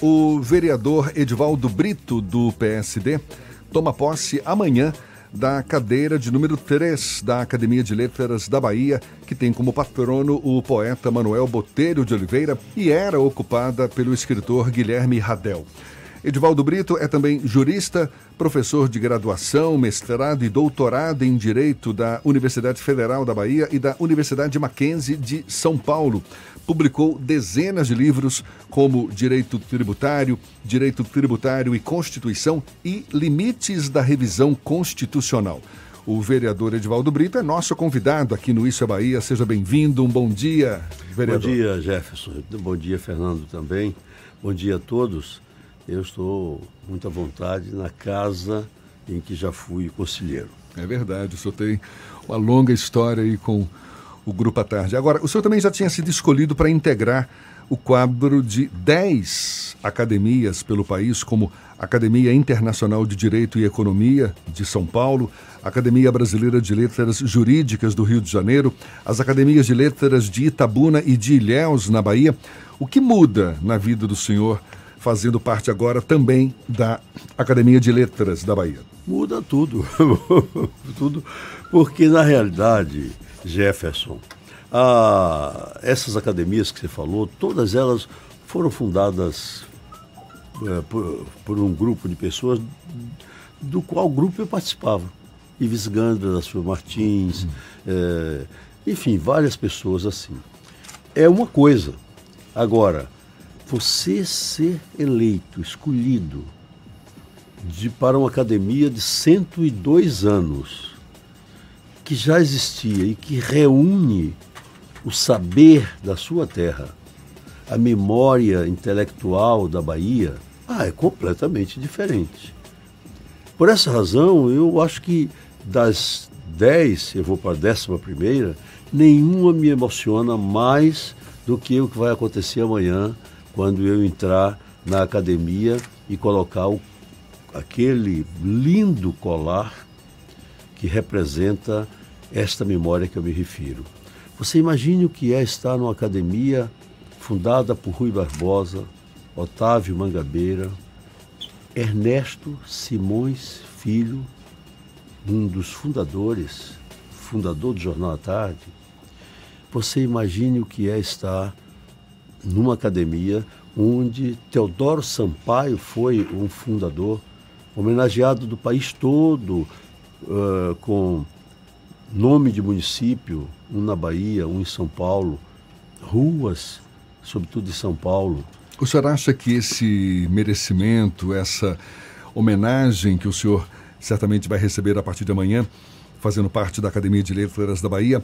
O vereador Edivaldo Brito, do PSD, toma posse amanhã da cadeira de número 3 da Academia de Letras da Bahia, que tem como patrono o poeta Manuel Botelho de Oliveira e era ocupada pelo escritor Guilherme Radel. Edivaldo Brito é também jurista, professor de graduação, mestrado e doutorado em Direito da Universidade Federal da Bahia e da Universidade Mackenzie de São Paulo. Publicou dezenas de livros como Direito Tributário, Direito Tributário e Constituição e Limites da Revisão Constitucional. O vereador Edivaldo Brito é nosso convidado aqui no Isso é Bahia. Seja bem-vindo. Um bom dia, vereador. Bom dia, Jefferson. Bom dia, Fernando, também. Bom dia a todos eu estou muito à vontade na casa em que já fui conselheiro. É verdade, o senhor tem uma longa história aí com o Grupo à Tarde. Agora, o senhor também já tinha sido escolhido para integrar o quadro de 10 academias pelo país, como Academia Internacional de Direito e Economia de São Paulo, Academia Brasileira de Letras Jurídicas do Rio de Janeiro, as Academias de Letras de Itabuna e de Ilhéus, na Bahia. O que muda na vida do senhor fazendo parte agora também da Academia de Letras da Bahia. Muda tudo. tudo. Porque, na realidade, Jefferson, a, essas academias que você falou, todas elas foram fundadas é, por, por, um grupo de pessoas do qual grupo eu participava. Ives Gandra, da Silva Martins, é, enfim, várias pessoas assim. É uma coisa. Agora, você ser eleito, escolhido de, para uma academia de 102 anos, que já existia e que reúne o saber da sua terra, a memória intelectual da Bahia, ah, é completamente diferente. Por essa razão, eu acho que das 10, eu vou para a décima primeira, nenhuma me emociona mais do que o que vai acontecer amanhã quando eu entrar na academia e colocar o, aquele lindo colar que representa esta memória que eu me refiro. Você imagine o que é estar numa academia fundada por Rui Barbosa, Otávio Mangabeira, Ernesto Simões Filho, um dos fundadores, fundador do Jornal à Tarde. Você imagine o que é estar numa academia onde Teodoro Sampaio foi um fundador, homenageado do país todo, uh, com nome de município, um na Bahia, um em São Paulo, ruas, sobretudo em São Paulo. O senhor acha que esse merecimento, essa homenagem que o senhor certamente vai receber a partir de amanhã, fazendo parte da Academia de Letras da Bahia,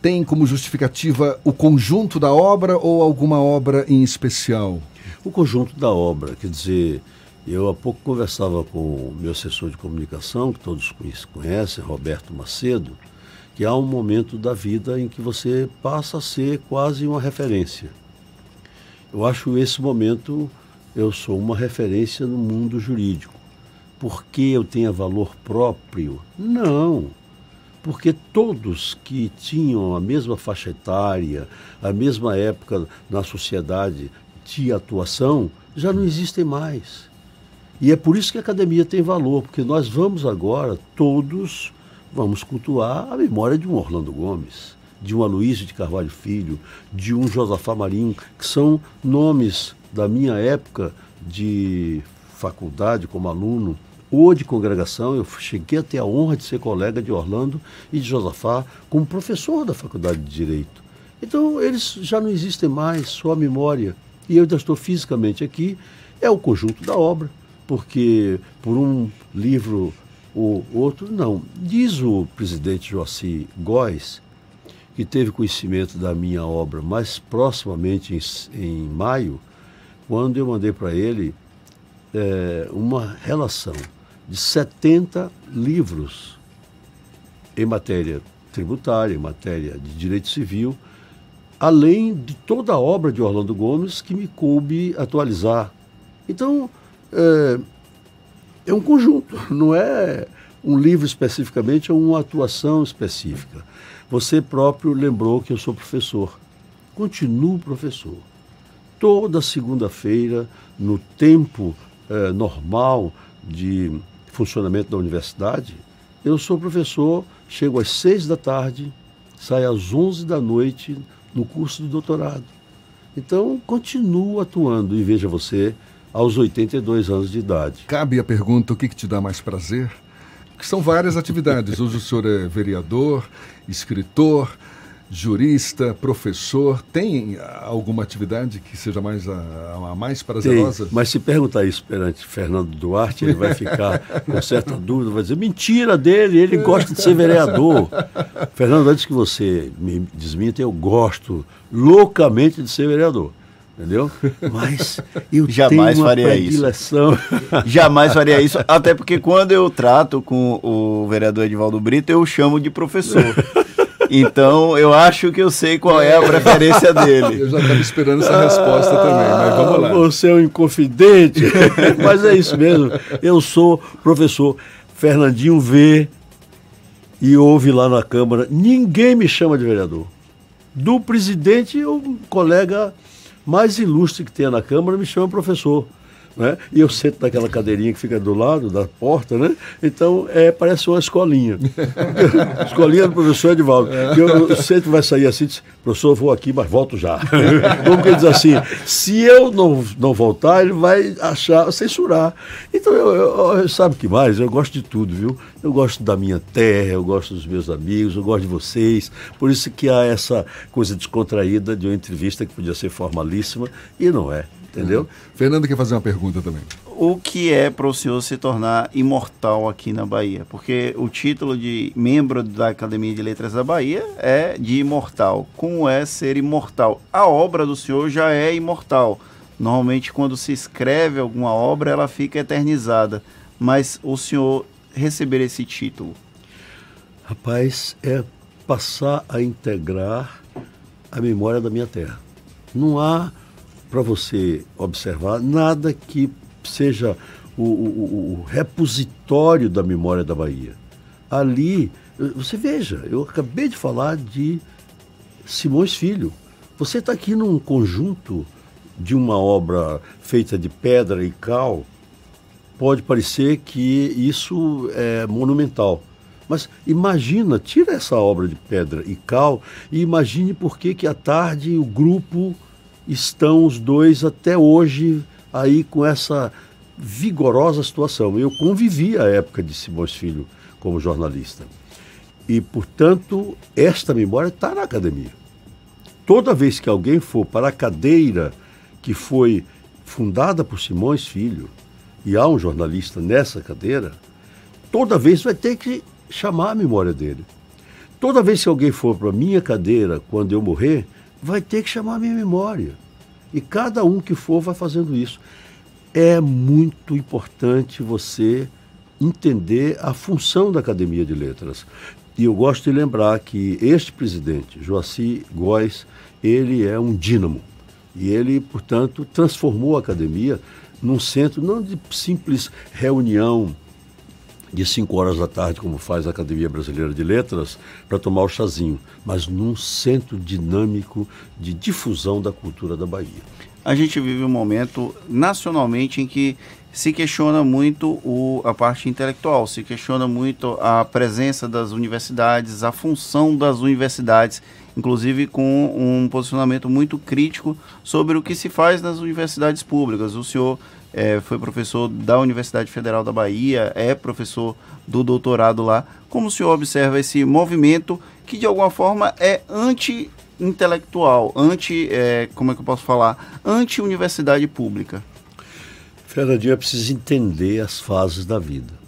tem como justificativa o conjunto da obra ou alguma obra em especial? O conjunto da obra, quer dizer, eu há pouco conversava com o meu assessor de comunicação, que todos conhecem, Roberto Macedo, que há um momento da vida em que você passa a ser quase uma referência. Eu acho esse momento, eu sou uma referência no mundo jurídico. Por que eu tenho valor próprio? Não porque todos que tinham a mesma faixa etária, a mesma época na sociedade de atuação, já não existem mais. E é por isso que a academia tem valor, porque nós vamos agora, todos, vamos cultuar a memória de um Orlando Gomes, de um Aloysio de Carvalho Filho, de um Josafá Marinho, que são nomes da minha época de faculdade como aluno, ou de congregação, eu cheguei a ter a honra de ser colega de Orlando e de Josafá como professor da Faculdade de Direito. Então, eles já não existem mais, só a memória. E eu ainda estou fisicamente aqui, é o conjunto da obra, porque por um livro ou outro, não. Diz o presidente Joaci Góes, que teve conhecimento da minha obra mais proximamente em, em maio, quando eu mandei para ele é, uma relação de 70 livros em matéria tributária, em matéria de direito civil, além de toda a obra de Orlando Gomes que me coube atualizar. Então, é, é um conjunto, não é um livro especificamente, é uma atuação específica. Você próprio lembrou que eu sou professor. Continuo professor. Toda segunda-feira no tempo eh, normal de funcionamento da universidade, eu sou professor, chego às seis da tarde, saio às onze da noite no curso de doutorado. Então, continuo atuando e veja você, aos 82 anos de idade. Cabe a pergunta: o que, que te dá mais prazer? Que são várias atividades. Hoje o senhor é vereador, escritor, jurista, professor, tem alguma atividade que seja mais a, a mais prazerosa? Tem, mas se perguntar isso perante Fernando Duarte, ele vai ficar com certa dúvida, vai dizer, mentira dele, ele gosta de ser vereador. Fernando, antes que você me desminta, eu gosto loucamente de ser vereador. Entendeu? Mas eu jamais tenho uma faria predileção. isso. Jamais faria isso, até porque quando eu trato com o vereador Edivaldo Brito, eu chamo de professor. Então, eu acho que eu sei qual é a preferência dele. Eu já estava esperando essa resposta também, mas vamos lá. Ah, Você é um inconfidente, mas é isso mesmo. Eu sou professor Fernandinho V e ouve lá na Câmara, ninguém me chama de vereador. Do presidente, o colega mais ilustre que tem na Câmara me chama professor. Né? E eu sento naquela cadeirinha que fica do lado da porta, né? Então, é, parece uma escolinha. escolinha do professor Edivaldo. Eu, eu sempre vai sair assim, diz, professor, eu vou aqui, mas volto já. Como que ele diz assim, se eu não, não voltar, ele vai achar, censurar. Então, eu, eu, eu, sabe o que mais? Eu gosto de tudo, viu? Eu gosto da minha terra, eu gosto dos meus amigos, eu gosto de vocês. Por isso que há essa coisa descontraída de uma entrevista que podia ser formalíssima e não é. Entendeu? Uhum. Fernando quer fazer uma pergunta também. O que é para o senhor se tornar imortal aqui na Bahia? Porque o título de membro da Academia de Letras da Bahia é de imortal. Como é ser imortal? A obra do senhor já é imortal. Normalmente, quando se escreve alguma obra, ela fica eternizada. Mas o senhor receber esse título? Rapaz, é passar a integrar a memória da minha terra. Não há para você observar nada que seja o, o, o, repositório da memória da Bahia. Ali, você veja, eu acabei de falar de Simões Filho. Você está aqui num conjunto de uma obra feita de pedra e cal, pode parecer que isso é monumental. Mas imagina, tira essa obra de pedra e cal e imagine por que que à tarde o grupo estão os dois até hoje aí com essa vigorosa situação. Eu convivi a época de Simões Filho como jornalista. E, portanto, esta memória está na academia. Toda vez que alguém for para a cadeira que foi fundada por Simões Filho, e há um jornalista nessa cadeira, toda vez vai ter que chamar a memória dele. Toda vez que alguém for para a minha cadeira quando eu morrer, vai ter que chamar a minha memória. E cada um que for vai fazendo isso. É muito importante você entender a função da Academia de Letras. E eu gosto de lembrar que este presidente, Joaci Góes, ele é um dínamo. E ele, portanto, transformou a academia num centro não de simples reunião de 5 horas da tarde, como faz a Academia Brasileira de Letras, para tomar o chazinho, mas num centro dinâmico de difusão da cultura da Bahia. A gente vive um momento nacionalmente em que se questiona muito o, a parte intelectual, se questiona muito a presença das universidades, a função das universidades, inclusive com um posicionamento muito crítico sobre o que se faz nas universidades públicas. O senhor é, foi professor da Universidade Federal da Bahia, é professor do doutorado lá. Como o senhor observa esse movimento que de alguma forma é anti-intelectual, anti, é, como é que eu posso falar, anti-universidade pública? Fernandinho, é preciso entender as fases da vida.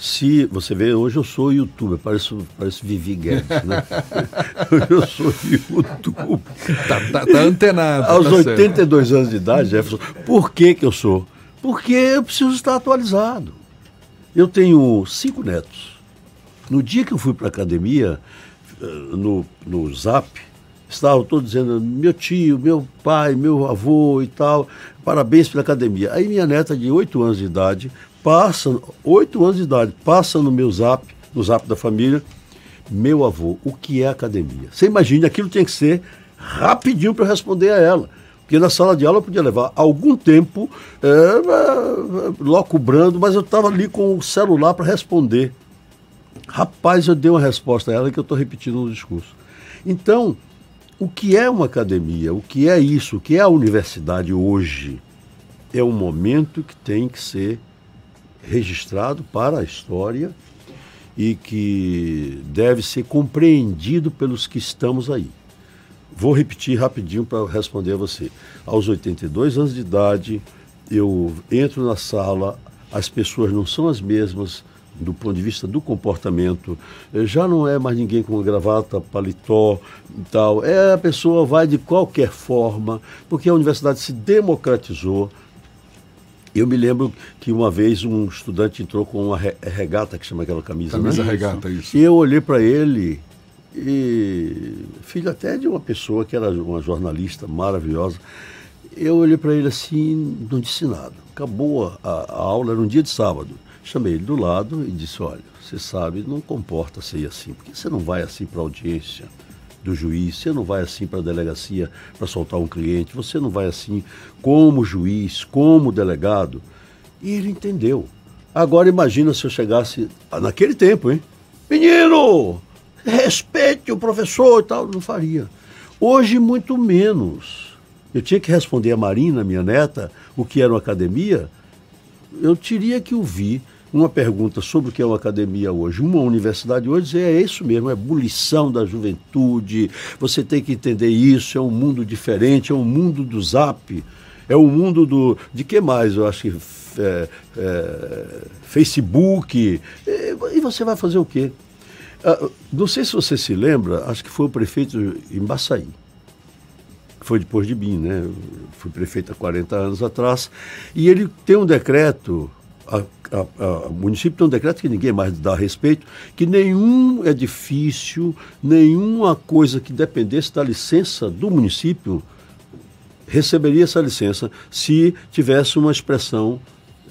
Se você vê, hoje eu sou youtuber, pareço, pareço Vivi Guedes, né? hoje eu sou youtuber. Tá, tá, tá antenado. Aos tá 82 certo. anos de idade, Jefferson, por que que eu sou? Porque eu preciso estar atualizado. Eu tenho cinco netos. No dia que eu fui para a academia, eh, no, no Zap, estavam todos dizendo, meu tio, meu pai, meu avô e tal, parabéns pela academia. Aí minha neta de 8 anos de idade passa, 8 anos de idade, passa no meu zap, no zap da família, meu avô, o que é academia? Você imagina, aquilo tem que ser rapidinho para responder a ela. Porque na sala de aula eu podia levar algum tempo é, é, locubrando, mas eu estava ali com o celular para responder. Rapaz, eu dei uma resposta a ela que eu estou repetindo no discurso. Então, o que é uma academia? O que é isso? O que é a universidade hoje? É um momento que tem que ser registrado para a história e que deve ser compreendido pelos que estamos aí. Vou repetir rapidinho para responder a você. Aos 82 anos de idade, eu entro na sala, as pessoas não são as mesmas do ponto de vista do comportamento. Já não é mais ninguém com gravata, paletó e tal. É a pessoa vai de qualquer forma, porque a universidade se democratizou. Eu me lembro que uma vez um estudante entrou com uma regata, que chama aquela camisa, camisa né? regata, isso. E eu olhei para ele e filho até de uma pessoa que era uma jornalista maravilhosa. Eu olhei para ele assim, não disse nada. Acabou a, a, aula, era um dia de sábado. Chamei ele do lado e disse: Olha, você sabe, não comporta ser assim, porque você não vai assim para a audiência do juiz, você não vai assim para a delegacia para soltar um cliente, você não vai assim como juiz, como delegado. E ele entendeu. Agora imagina se eu chegasse naquele tempo, hein? Menino, respeite o professor e tal, não faria. Hoje, muito menos. Eu tinha que responder a Marina, minha neta, o que era uma academia. Eu teria que ouvir uma pergunta sobre o que é uma academia hoje, uma universidade hoje, é isso mesmo, é ebulição da juventude, você tem que entender isso, é um mundo diferente, é um mundo do zap, é um mundo do. de que mais? Eu acho que. É, é, Facebook. E você vai fazer o quê? Ah, não sei se você se lembra, acho que foi o prefeito em Baçaí. Foi depois de mim, né? Eu fui prefeito há 40 anos atrás. E ele tem um decreto, a, a, o município tem um decreto que ninguém mais dá respeito, que nenhum edifício, nenhuma coisa que dependesse da licença do município receberia essa licença se tivesse uma expressão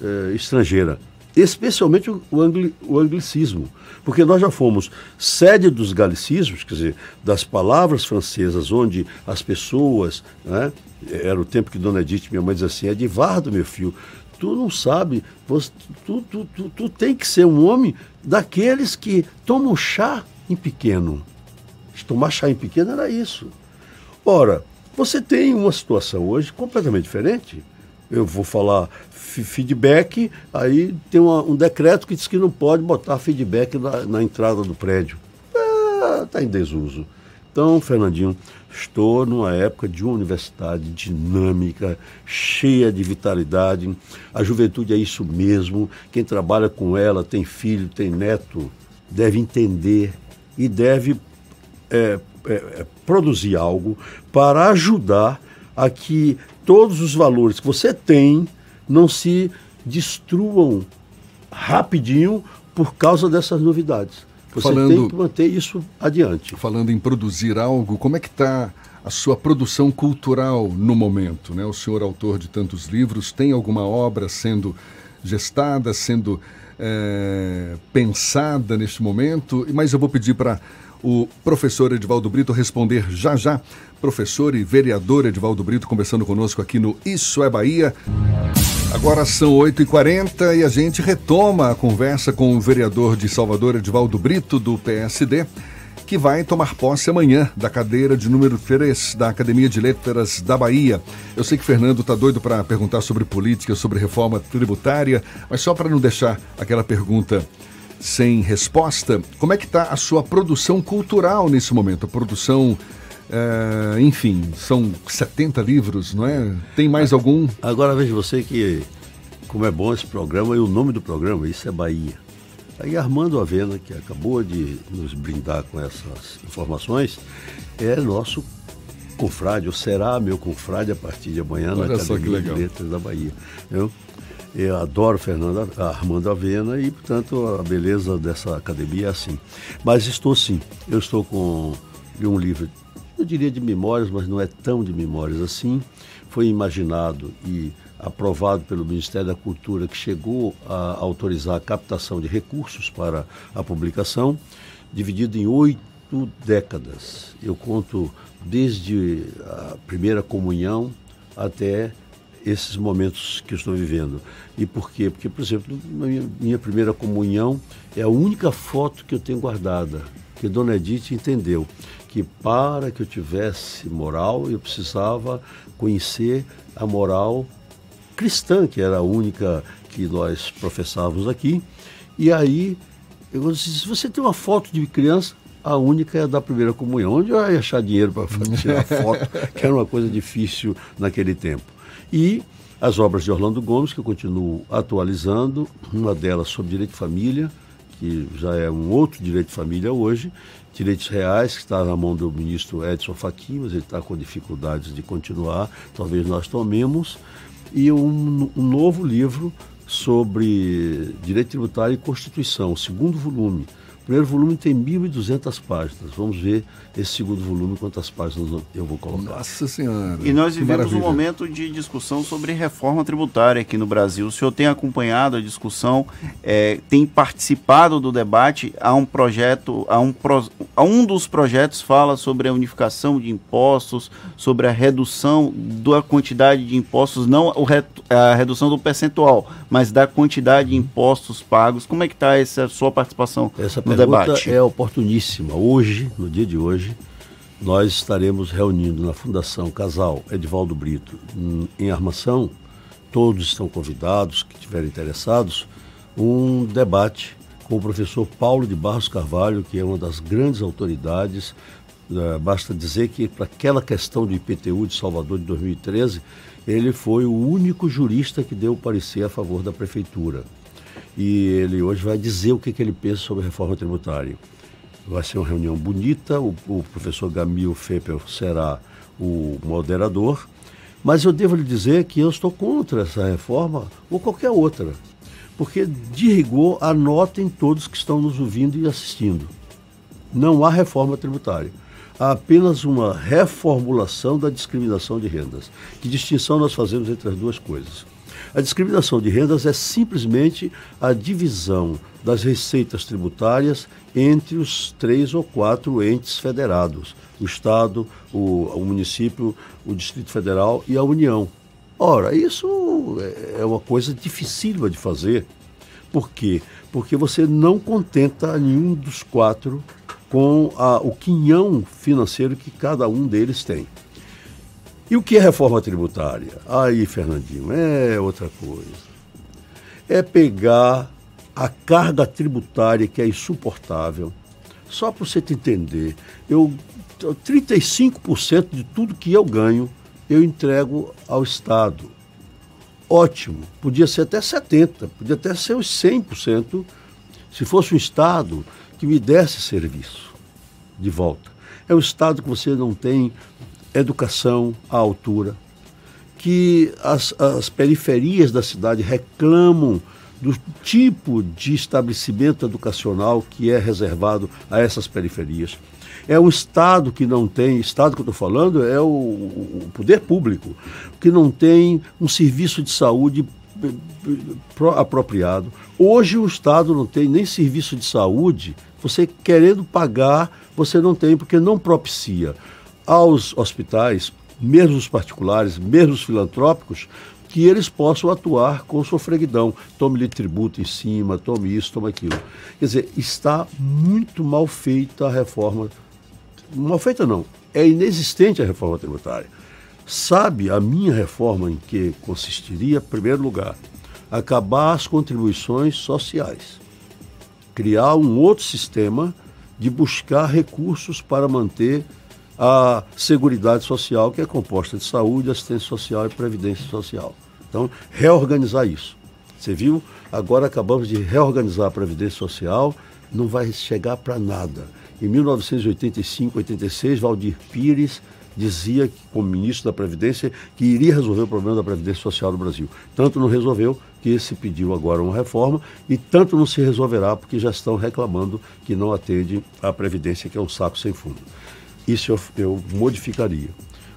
eh, estrangeira. Especialmente o, angli, o anglicismo, porque nós já fomos sede dos galicismos, quer dizer, das palavras francesas, onde as pessoas, né, era o tempo que Dona Edith, minha mãe, dizia assim, é Edivardo, meu filho, tu não sabe, você, tu, tu, tu, tu tem que ser um homem daqueles que tomam chá em pequeno. Tomar chá em pequeno era isso. Ora, você tem uma situação hoje completamente diferente. Eu vou falar feedback, aí tem uma, um decreto que diz que não pode botar feedback na, na entrada do prédio. Está é, em desuso. Então, Fernandinho, estou numa época de uma universidade dinâmica, cheia de vitalidade. A juventude é isso mesmo. Quem trabalha com ela, tem filho, tem neto, deve entender e deve é, é, é produzir algo para ajudar a que todos os valores que você tem não se destruam rapidinho por causa dessas novidades. Você falando, tem que manter isso adiante. Falando em produzir algo, como é que está a sua produção cultural no momento? Né? O senhor, autor de tantos livros, tem alguma obra sendo gestada, sendo é, pensada neste momento? Mas eu vou pedir para o professor Edivaldo Brito responder já já. Professor e vereador Edivaldo Brito conversando conosco aqui no Isso é Bahia. Agora são 8h40 e a gente retoma a conversa com o vereador de Salvador, Edivaldo Brito, do PSD, que vai tomar posse amanhã da cadeira de número 3 da Academia de Letras da Bahia. Eu sei que Fernando está doido para perguntar sobre política, sobre reforma tributária, mas só para não deixar aquela pergunta sem resposta, como é que está a sua produção cultural nesse momento? A produção é, enfim, são 70 livros, não é? Tem mais algum? Agora veja você que, como é bom esse programa e o nome do programa, isso é Bahia. Aí Armando Avena, que acabou de nos brindar com essas informações, é nosso confrade, ou será meu confrade a partir de amanhã Olha na Academia de Letras da Bahia. Eu, eu adoro Fernando, Armando Avena e, portanto, a beleza dessa academia é assim. Mas estou sim, eu estou com um livro eu diria de memórias, mas não é tão de memórias assim. Foi imaginado e aprovado pelo Ministério da Cultura, que chegou a autorizar a captação de recursos para a publicação, dividido em oito décadas. Eu conto desde a primeira comunhão até esses momentos que eu estou vivendo. E por quê? Porque, por exemplo, minha, minha primeira comunhão é a única foto que eu tenho guardada, que Dona Edith entendeu que para que eu tivesse moral, eu precisava conhecer a moral cristã, que era a única que nós professávamos aqui. E aí, eu disse, se você tem uma foto de criança, a única é a da primeira comunhão. Onde eu ia achar dinheiro para tirar foto, que era uma coisa difícil naquele tempo. E as obras de Orlando Gomes, que eu continuo atualizando, uma delas sobre direito de família, que já é um outro direito de família hoje, direitos reais, que está na mão do ministro Edson Fachin, mas ele está com dificuldades de continuar, talvez nós tomemos, e um, um novo livro sobre direito tributário e constituição, o segundo volume, primeiro volume tem 1.200 páginas. Vamos ver esse segundo volume, quantas páginas eu vou colocar. Nossa Senhora. E nós vivemos um momento de discussão sobre reforma tributária aqui no Brasil. O senhor tem acompanhado a discussão, é, tem participado do debate. Há um projeto, há um, pro, há um dos projetos fala sobre a unificação de impostos, sobre a redução da quantidade de impostos, não a redução do percentual, mas da quantidade de impostos pagos. Como é que está essa sua participação essa no debate? é oportuníssima. Hoje, no dia de hoje, nós estaremos reunindo na Fundação Casal Edivaldo Brito, em Armação, todos estão convidados, que estiverem interessados, um debate com o professor Paulo de Barros Carvalho, que é uma das grandes autoridades. Uh, basta dizer que, para aquela questão do IPTU de Salvador de 2013, ele foi o único jurista que deu parecer a favor da prefeitura e ele hoje vai dizer o que, que ele pensa sobre a reforma tributária. Vai ser uma reunião bonita, o, o professor Gamil Feppel será o moderador, mas eu devo lhe dizer que eu estou contra essa reforma ou qualquer outra, porque de rigor anotem todos que estão nos ouvindo e assistindo. Não há reforma tributária. Há apenas uma reformulação da discriminação de rendas. Que distinção nós fazemos entre as duas coisas? A discriminação de rendas é simplesmente a divisão das receitas tributárias entre os três ou quatro entes federados: o Estado, o, o município, o Distrito Federal e a União. Ora, isso é, é uma coisa dificílima de fazer. Por quê? Porque você não contenta nenhum dos quatro com a, o quinhão financeiro que cada um deles tem. E o que é reforma tributária? Aí, Fernandinho, é outra coisa. É pegar a carga tributária que é insuportável. Só para você te entender, eu 35% de tudo que eu ganho eu entrego ao Estado. Ótimo, podia ser até 70%, podia até ser os 100%, se fosse um Estado que me desse serviço de volta. É um Estado que você não tem educação à altura, que as, as periferias da cidade reclamam do tipo de estabelecimento educacional que é reservado a essas periferias. É um Estado que não tem, Estado que eu estou falando é o, o, poder público, que não tem um serviço de saúde eh, eh, apropriado. Hoje o Estado não tem nem serviço de saúde, você querendo pagar, você não tem, porque não propicia aos hospitais, mesmo os particulares, mesmo os filantrópicos, que eles possam atuar com sofreguidão. Tome-lhe tributo em cima, tome isso, tome aquilo. Quer dizer, está muito mal feita a reforma. Mal feita não, é inexistente a reforma tributária. Sabe a minha reforma em que consistiria, em primeiro lugar, acabar as contribuições sociais, criar um outro sistema de buscar recursos para manter a Seguridade Social, que é composta de saúde, assistência social e previdência social. Então, reorganizar isso. Você viu? Agora acabamos de reorganizar a Previdência Social, não vai chegar para nada. Em 1985, 86, Valdir Pires dizia, como ministro da Previdência, que iria resolver o problema da Previdência Social no Brasil. Tanto não resolveu que se pediu agora uma reforma e tanto não se resolverá porque já estão reclamando que não atende à Previdência, que é um saco sem fundo. Isso eu, eu modificaria.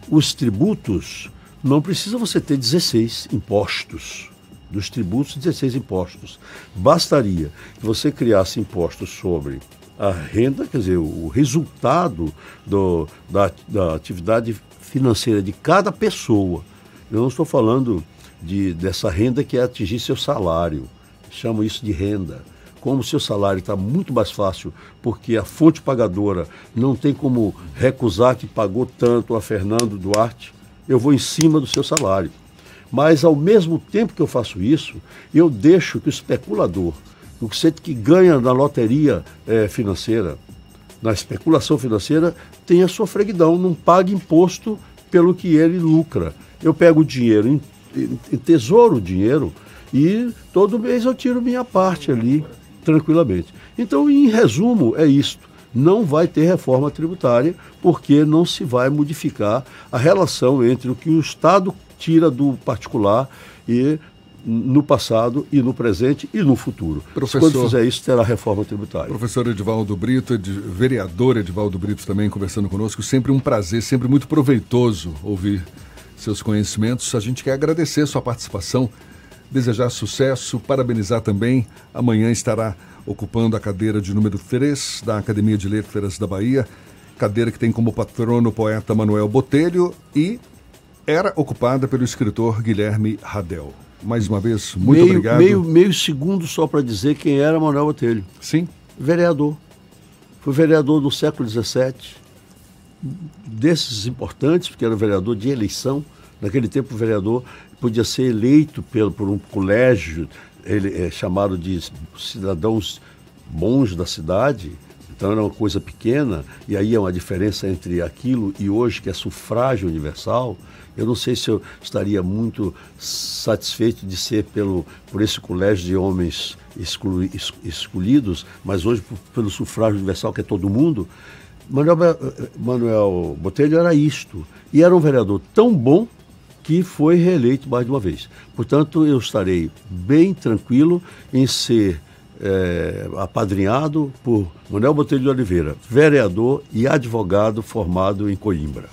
Os tributos, não precisa você ter 16 impostos. Dos tributos, 16 impostos. Bastaria que você criasse impostos sobre a renda, quer dizer, o resultado do, da, da atividade financeira de cada pessoa. Eu não estou falando de, dessa renda que é atingir seu salário. Chamo isso de renda. Como o seu salário está muito mais fácil, porque a fonte pagadora não tem como recusar que pagou tanto a Fernando Duarte, eu vou em cima do seu salário. Mas, ao mesmo tempo que eu faço isso, eu deixo que o especulador, o que ganha na loteria é, financeira, na especulação financeira, tenha sua freguidão, não pague imposto pelo que ele lucra. Eu pego o dinheiro, tesouro o dinheiro e todo mês eu tiro minha parte ali, tranquilamente. Então, em resumo, é isto. Não vai ter reforma tributária, porque não se vai modificar a relação entre o que o Estado tira do particular e no passado e no presente e no futuro. Professor, Quando fizer isso, terá reforma tributária. Professor Edivaldo Brito, ed, vereador Edivaldo Brito também conversando conosco, sempre um prazer, sempre muito proveitoso ouvir seus conhecimentos. A gente quer agradecer sua participação, desejar sucesso, parabenizar também. Amanhã estará ocupando a cadeira de número 3 da Academia de Letras da Bahia, cadeira que tem como patrono o poeta Manuel Botelho e era ocupada pelo escritor Guilherme Radel mais uma vez, muito meio, obrigado. Meio, meio segundo só para dizer quem era Manuel Botelho. Sim. Vereador. Foi vereador do século XVII, desses importantes, porque era vereador de eleição. Naquele tempo, o vereador podia ser eleito pelo, por um colégio ele é chamado de cidadãos bons da cidade, então era uma coisa pequena, e aí é uma diferença entre aquilo e hoje, que é sufrágio universal. Eu não sei se eu estaria muito satisfeito de ser pelo, por esse colégio de homens exclu, escolhidos, mas hoje pelo sufrágio universal, que é todo mundo. Manuel, Manuel Botelho era isto. E era um vereador tão bom que foi reeleito mais de uma vez. Portanto, eu estarei bem tranquilo em ser é, apadrinhado por Manuel Botelho de Oliveira, vereador e advogado formado em Coimbra.